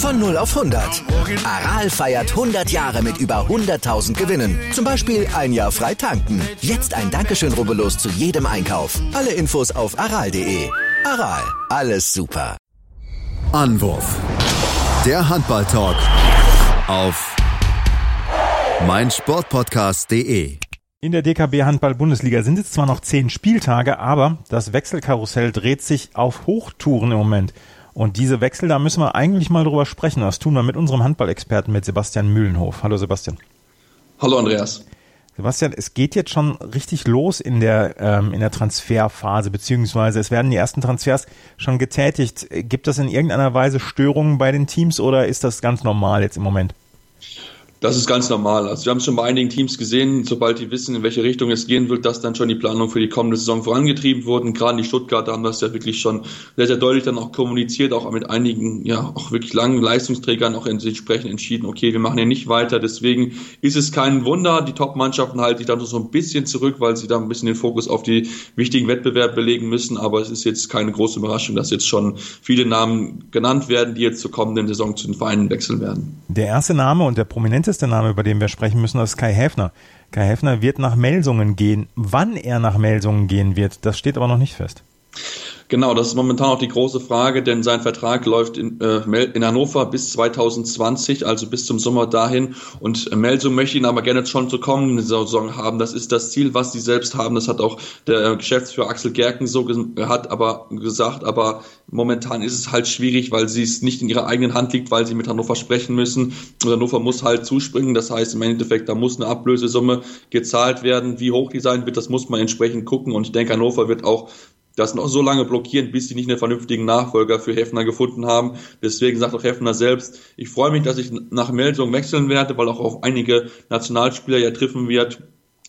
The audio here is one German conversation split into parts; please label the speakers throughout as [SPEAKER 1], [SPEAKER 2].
[SPEAKER 1] Von 0 auf 100. Aral feiert 100 Jahre mit über 100.000 Gewinnen. Zum Beispiel ein Jahr frei tanken. Jetzt ein Dankeschön, rubbellos zu jedem Einkauf. Alle Infos auf aral.de. Aral, alles super.
[SPEAKER 2] Anwurf. Der Handball-Talk auf meinsportpodcast.de.
[SPEAKER 3] In der DKB Handball Bundesliga sind es zwar noch zehn Spieltage, aber das Wechselkarussell dreht sich auf Hochtouren im Moment. Und diese Wechsel, da müssen wir eigentlich mal drüber sprechen. Das tun wir mit unserem Handballexperten, mit Sebastian Mühlenhof. Hallo Sebastian.
[SPEAKER 4] Hallo Andreas.
[SPEAKER 3] Sebastian, es geht jetzt schon richtig los in der, ähm, in der Transferphase, beziehungsweise es werden die ersten Transfers schon getätigt. Gibt es in irgendeiner Weise Störungen bei den Teams oder ist das ganz normal jetzt im Moment?
[SPEAKER 4] Das ist ganz normal. Also wir haben es schon bei einigen Teams gesehen, sobald die wissen, in welche Richtung es gehen wird, dass dann schon die Planung für die kommende Saison vorangetrieben wurden. Gerade die Stuttgarter haben das ja wirklich schon sehr, sehr deutlich dann auch kommuniziert, auch mit einigen, ja, auch wirklich langen Leistungsträgern auch entsprechend entschieden, okay, wir machen hier nicht weiter. Deswegen ist es kein Wunder. Die Top-Mannschaften halten sich dann so ein bisschen zurück, weil sie da ein bisschen den Fokus auf die wichtigen Wettbewerbe legen müssen. Aber es ist jetzt keine große Überraschung, dass jetzt schon viele Namen genannt werden, die jetzt zur kommenden Saison zu den Vereinen wechseln werden.
[SPEAKER 3] Der erste Name und der prominente bekannteste Name, über den wir sprechen müssen, ist Kai Häfner. Kai Häfner wird nach Melsungen gehen. Wann er nach Melsungen gehen wird, das steht aber noch nicht fest.
[SPEAKER 4] Genau, das ist momentan auch die große Frage, denn sein Vertrag läuft in, äh, in Hannover bis 2020, also bis zum Sommer dahin. Und Melsung möchte ihn aber gerne schon zur kommenden Saison haben. Das ist das Ziel, was sie selbst haben. Das hat auch der Geschäftsführer Axel Gerken so hat aber gesagt. Aber momentan ist es halt schwierig, weil sie es nicht in ihrer eigenen Hand liegt, weil sie mit Hannover sprechen müssen. Und Hannover muss halt zuspringen. Das heißt im Endeffekt, da muss eine Ablösesumme gezahlt werden. Wie hoch die sein wird, das muss man entsprechend gucken. Und ich denke, Hannover wird auch das noch so lange blockieren, bis sie nicht einen vernünftigen Nachfolger für Heffner gefunden haben. Deswegen sagt auch Heffner selbst, ich freue mich, dass ich nach Melsung wechseln werde, weil auch auf einige Nationalspieler ja treffen wird,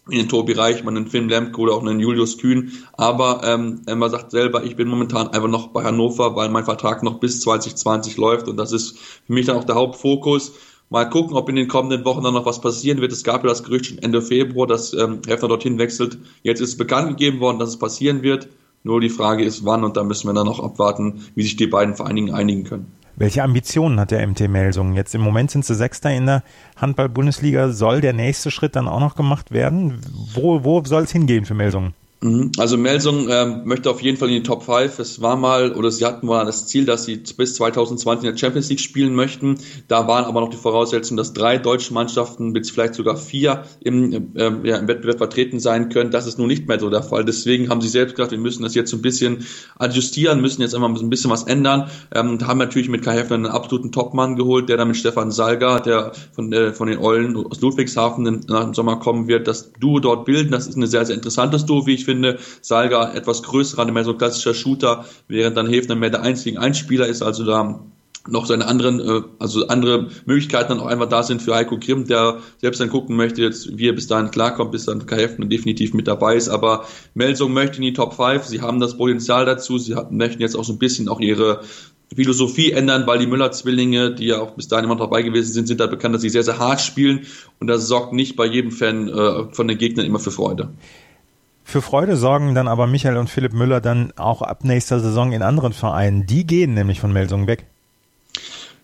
[SPEAKER 4] wie den Tobi Reichmann, den Finn Lemke oder auch einen Julius Kühn. Aber ähm, er sagt selber, ich bin momentan einfach noch bei Hannover, weil mein Vertrag noch bis 2020 läuft und das ist für mich dann auch der Hauptfokus. Mal gucken, ob in den kommenden Wochen dann noch was passieren wird. Es gab ja das Gerücht schon Ende Februar, dass ähm, Heffner dorthin wechselt. Jetzt ist bekannt gegeben worden, dass es passieren wird. Nur die Frage ist, wann und da müssen wir dann noch abwarten, wie sich die beiden Vereinigen einigen können.
[SPEAKER 3] Welche Ambitionen hat der MT Melsungen? Jetzt im Moment sind sie Sechster in der Handball-Bundesliga. Soll der nächste Schritt dann auch noch gemacht werden? Wo, wo soll es hingehen für Melsungen?
[SPEAKER 4] Mhm. Also Melsung ähm, möchte auf jeden Fall in die Top 5. Es war mal, oder sie hatten mal das Ziel, dass sie bis 2020 in der Champions League spielen möchten. Da waren aber noch die Voraussetzungen, dass drei deutsche Mannschaften, bis vielleicht sogar vier im, ähm, ja, im Wettbewerb vertreten sein können. Das ist nun nicht mehr so der Fall. Deswegen haben sie selbst gesagt, wir müssen das jetzt ein bisschen adjustieren, müssen jetzt einmal ein bisschen was ändern. Ähm, haben natürlich mit Kai Heffner einen absoluten Topmann geholt, der dann mit Stefan Salga, der von, äh, von den Eulen aus Ludwigshafen nach dem Sommer kommen wird, das Duo dort bilden. Das ist ein sehr, sehr interessantes Duo, wie ich finde finde. Salga etwas größerer, mehr so klassischer Shooter, während dann Hefner mehr der einzige Einspieler ist, also da noch seine anderen, äh, also andere Möglichkeiten dann auch einfach da sind für Heiko Grimm, der selbst dann gucken möchte, jetzt, wie er bis dahin klarkommt, bis dann Hefner definitiv mit dabei ist. Aber Melsung möchte in die Top 5, sie haben das Potenzial dazu, sie möchten jetzt auch so ein bisschen auch ihre Philosophie ändern, weil die Müller-Zwillinge, die ja auch bis dahin immer dabei gewesen sind, sind da bekannt, dass sie sehr, sehr hart spielen und das sorgt nicht bei jedem Fan äh, von den Gegnern immer für Freude.
[SPEAKER 3] Für Freude sorgen dann aber Michael und Philipp Müller dann auch ab nächster Saison in anderen Vereinen. Die gehen nämlich von Melsungen weg.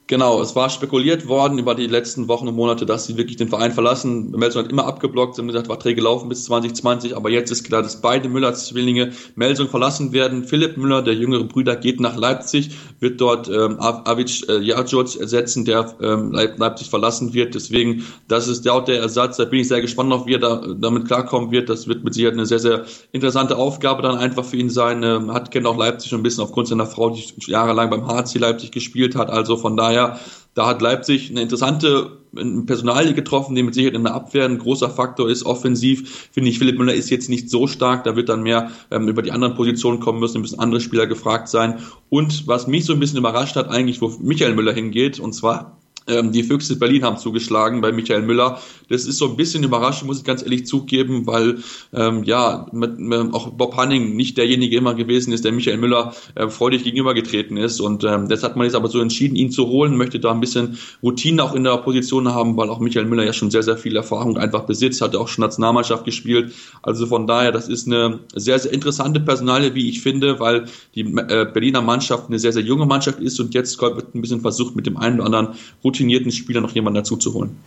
[SPEAKER 4] Genau, es war spekuliert worden über die letzten Wochen und Monate, dass sie wirklich den Verein verlassen. Melsung hat immer abgeblockt, sie haben gesagt, Verträge laufen bis 2020, aber jetzt ist klar, dass beide Müller-Zwillinge Melsung verlassen werden. Philipp Müller, der jüngere Brüder, geht nach Leipzig, wird dort ähm, Avic äh, Jajoc ersetzen, der ähm, Leipzig verlassen wird. Deswegen, das ist der, der Ersatz. Da bin ich sehr gespannt auf, wie er da, damit klarkommen wird. Das wird mit Sicherheit eine sehr, sehr interessante Aufgabe dann einfach für ihn sein. Ähm, hat kennt auch Leipzig schon ein bisschen aufgrund seiner Frau, die jahrelang beim HC Leipzig gespielt hat. Also von daher daher, da hat Leipzig eine interessante Personalie getroffen, die mit Sicherheit in der Abwehr ein großer Faktor ist. Offensiv finde ich, Philipp Müller ist jetzt nicht so stark, da wird dann mehr ähm, über die anderen Positionen kommen müssen, müssen andere Spieler gefragt sein. Und was mich so ein bisschen überrascht hat, eigentlich, wo Michael Müller hingeht, und zwar die Füchse Berlin haben zugeschlagen bei Michael Müller. Das ist so ein bisschen überraschend, muss ich ganz ehrlich zugeben, weil ähm, ja mit, mit, auch Bob Hanning nicht derjenige immer gewesen ist, der Michael Müller äh, freudig gegenübergetreten ist. Und ähm, das hat man jetzt aber so entschieden, ihn zu holen, möchte da ein bisschen Routine auch in der Position haben, weil auch Michael Müller ja schon sehr, sehr viel Erfahrung einfach besitzt, hat auch schon Nationalmannschaft gespielt. Also von daher, das ist eine sehr, sehr interessante Personalie, wie ich finde, weil die äh, Berliner Mannschaft eine sehr, sehr junge Mannschaft ist und jetzt wird ein bisschen versucht, mit dem einen oder anderen Routine routinierten Spieler noch jemanden dazu zu holen.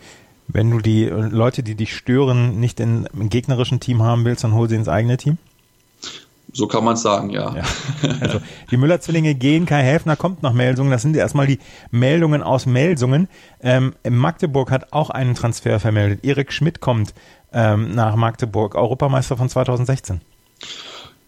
[SPEAKER 3] Wenn du die Leute, die dich stören, nicht in, im gegnerischen Team haben willst, dann hol sie ins eigene Team?
[SPEAKER 4] So kann man es sagen, ja. ja.
[SPEAKER 3] Also die Müller-Zwillinge gehen, Kai Häfner kommt nach Melsungen. Das sind erstmal die Meldungen aus Melsungen. Ähm, Magdeburg hat auch einen Transfer vermeldet. Erik Schmidt kommt ähm, nach Magdeburg, Europameister von 2016.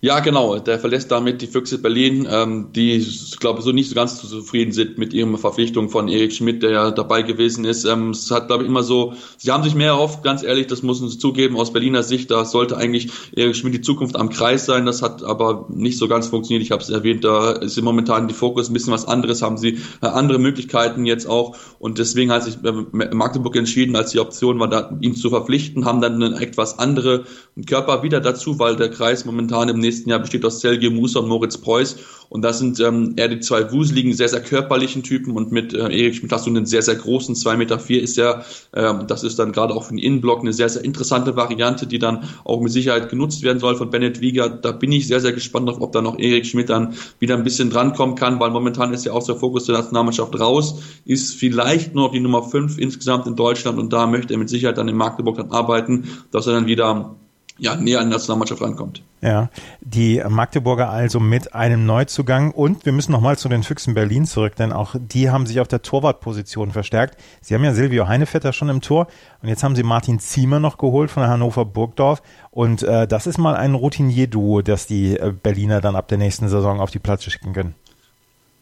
[SPEAKER 4] Ja, genau. Der verlässt damit die Füchse Berlin, ähm, die, ich glaube, so nicht so ganz zufrieden sind mit ihrer Verpflichtung von Erik Schmidt, der ja dabei gewesen ist. Ähm, es hat, glaube ich, immer so, sie haben sich mehr erhofft, ganz ehrlich, das müssen sie zugeben, aus Berliner Sicht, da sollte eigentlich Erik Schmidt die Zukunft am Kreis sein. Das hat aber nicht so ganz funktioniert. Ich habe es erwähnt, da ist momentan die Fokus ein bisschen was anderes, haben sie äh, andere Möglichkeiten jetzt auch. Und deswegen hat sich äh, Magdeburg entschieden, als die Option war, da, ihn zu verpflichten, haben dann einen etwas andere Körper wieder dazu, weil der Kreis momentan im nächsten nächsten Jahr besteht aus Selge Musa und Moritz Preuß. Und das sind ähm, eher die zwei wuseligen, sehr, sehr körperlichen Typen. Und mit äh, Erik Schmidt hast du einen sehr, sehr großen, zwei Meter vier ist er. Ähm, das ist dann gerade auch für den Innenblock eine sehr, sehr interessante Variante, die dann auch mit Sicherheit genutzt werden soll von Bennett Wieger. Da bin ich sehr, sehr gespannt drauf, ob da noch Erik Schmidt dann wieder ein bisschen drankommen kann, weil momentan ist ja auch der Fokus der Nationalmannschaft raus, ist vielleicht nur die Nummer fünf insgesamt in Deutschland und da möchte er mit Sicherheit dann in Magdeburg dann arbeiten, dass er dann wieder ja, näher an die Nationalmannschaft rankommt.
[SPEAKER 3] Ja, die Magdeburger also mit einem Neuzugang und wir müssen nochmal zu den Füchsen Berlin zurück, denn auch die haben sich auf der Torwartposition verstärkt. Sie haben ja Silvio Heinevetter schon im Tor und jetzt haben sie Martin Ziemer noch geholt von Hannover Burgdorf und äh, das ist mal ein Routinier-Duo, das die äh, Berliner dann ab der nächsten Saison auf die Platte schicken können.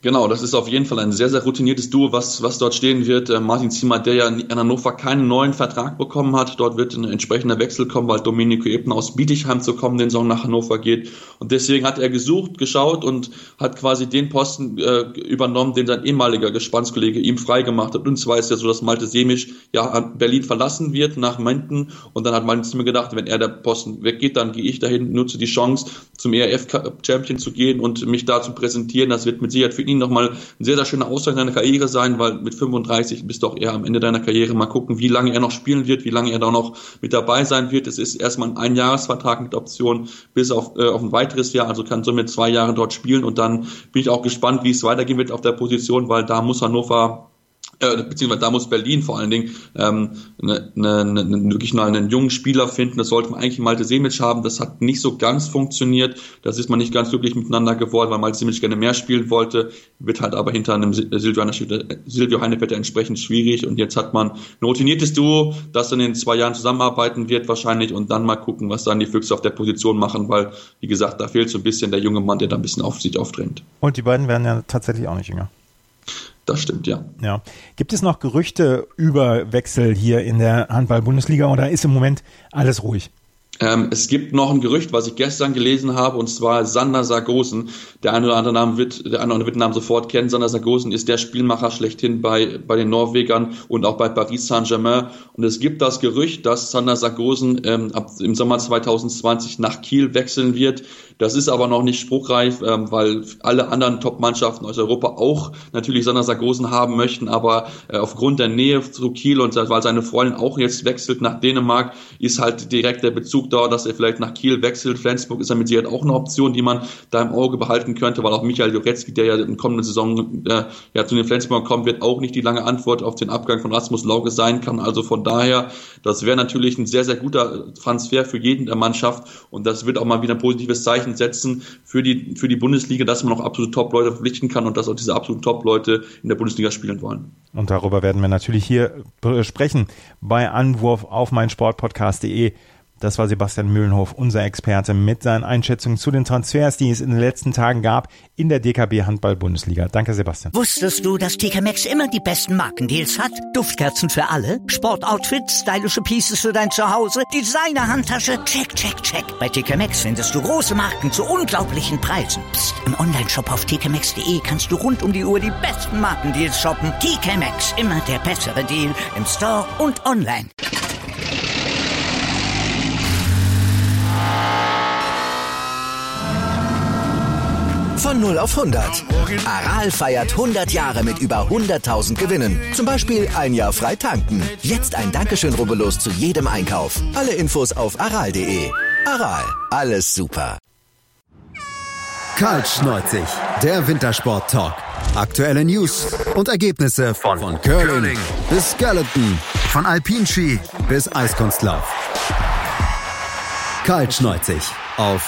[SPEAKER 4] Genau, das ist auf jeden Fall ein sehr, sehr routiniertes Duo, was, was dort stehen wird. Äh, Martin Zimmer, der ja in Hannover keinen neuen Vertrag bekommen hat. Dort wird ein entsprechender Wechsel kommen, weil Domenico Ebner aus Bietigheim zu kommen, den Song nach Hannover geht. Und deswegen hat er gesucht, geschaut und hat quasi den Posten äh, übernommen, den sein ehemaliger Gespannskollege ihm freigemacht hat. Und zwar ist ja so, dass Malte Semisch ja Berlin verlassen wird nach Menden. Und dann hat Martin Zimmer gedacht, wenn er der Posten weggeht, dann gehe ich dahin, nutze die Chance, zum ERF Champion zu gehen und mich da zu präsentieren. Das wird mit Sicherheit für ihn nochmal ein sehr, sehr schöner Ausgang deiner Karriere sein, weil mit 35 bist du auch eher am Ende deiner Karriere. Mal gucken, wie lange er noch spielen wird, wie lange er da noch mit dabei sein wird. Es ist erstmal ein Einjahresvertrag mit Option bis auf, äh, auf ein weiteres Jahr, also kann somit zwei Jahre dort spielen und dann bin ich auch gespannt, wie es weitergehen wird auf der Position, weil da muss Hannover äh, beziehungsweise da muss Berlin vor allen Dingen ähm, ne, ne, ne, wirklich mal einen jungen Spieler finden. Das sollte man eigentlich Malte Semic haben. Das hat nicht so ganz funktioniert. Das ist man nicht ganz glücklich miteinander geworden, weil Malte Semic gerne mehr spielen wollte. Wird halt aber hinter einem Silvio, Silvio Heinevetter entsprechend schwierig. Und jetzt hat man ein routiniertes Duo, das in zwei Jahren zusammenarbeiten wird wahrscheinlich und dann mal gucken, was dann die Füchse auf der Position machen, weil, wie gesagt, da fehlt so ein bisschen der junge Mann, der da ein bisschen auf sich aufdrängt.
[SPEAKER 3] Und die beiden werden ja tatsächlich auch nicht jünger.
[SPEAKER 4] Das stimmt, ja.
[SPEAKER 3] Ja. Gibt es noch Gerüchte über Wechsel hier in der Handball-Bundesliga oder ist im Moment alles ruhig?
[SPEAKER 4] Ähm, es gibt noch ein Gerücht, was ich gestern gelesen habe, und zwar Sander Sargosen. Der eine oder andere Name wird, der eine oder andere wird den Namen sofort kennen. Sander Sargosen ist der Spielmacher schlechthin bei, bei den Norwegern und auch bei Paris Saint-Germain. Und es gibt das Gerücht, dass Sander Sargosen ähm, ab, im Sommer 2020 nach Kiel wechseln wird. Das ist aber noch nicht spruchreif, ähm, weil alle anderen Top-Mannschaften aus Europa auch natürlich Sander Sargosen haben möchten. Aber äh, aufgrund der Nähe zu Kiel und weil seine Freundin auch jetzt wechselt nach Dänemark, ist halt direkt der Bezug da, dass er vielleicht nach Kiel wechselt. Flensburg ist ja mit Sicherheit auch eine Option, die man da im Auge behalten könnte, weil auch Michael Jurecki, der ja in kommenden Saison äh, ja zu den Flensburg kommen wird, auch nicht die lange Antwort auf den Abgang von Rasmus Lauge sein kann. Also von daher, das wäre natürlich ein sehr, sehr guter Transfer für jeden der Mannschaft und das wird auch mal wieder ein positives Zeichen setzen für die, für die Bundesliga, dass man auch absolute Top-Leute verpflichten kann und dass auch diese absoluten Top-Leute in der Bundesliga spielen wollen.
[SPEAKER 3] Und darüber werden wir natürlich hier sprechen bei Anwurf auf meinsportpodcast.de Das war Sebastian Mühlenhof, unser Experte, mit seinen Einschätzungen zu den Transfers, die es in den letzten Tagen gab in der DKB Handball-Bundesliga. Danke, Sebastian.
[SPEAKER 5] Wusstest du, dass TK Maxx immer die besten Markendeals hat? Duftkerzen für alle, Sportoutfits, stylische Pieces für dein Zuhause, Designer-Handtasche, check, check, check. Bei TK Maxx findest du große Marken zu unglaublichen Preisen. Psst. im Onlineshop auf tkmaxx.de kannst du rund um die Uhr die besten Markendeals shoppen. TK Maxx, immer der bessere Deal im Store und online.
[SPEAKER 1] Von 0 auf 100. Aral feiert 100 Jahre mit über 100.000 Gewinnen. Zum Beispiel ein Jahr frei tanken. Jetzt ein Dankeschön, rubbellos zu jedem Einkauf. Alle Infos auf aral.de. Aral, alles super.
[SPEAKER 2] Kaltschneuzig, der Wintersport-Talk. Aktuelle News und Ergebnisse von, von Curling bis Skeleton, von Alpinski bis Eiskunstlauf. Kaltschneuzig auf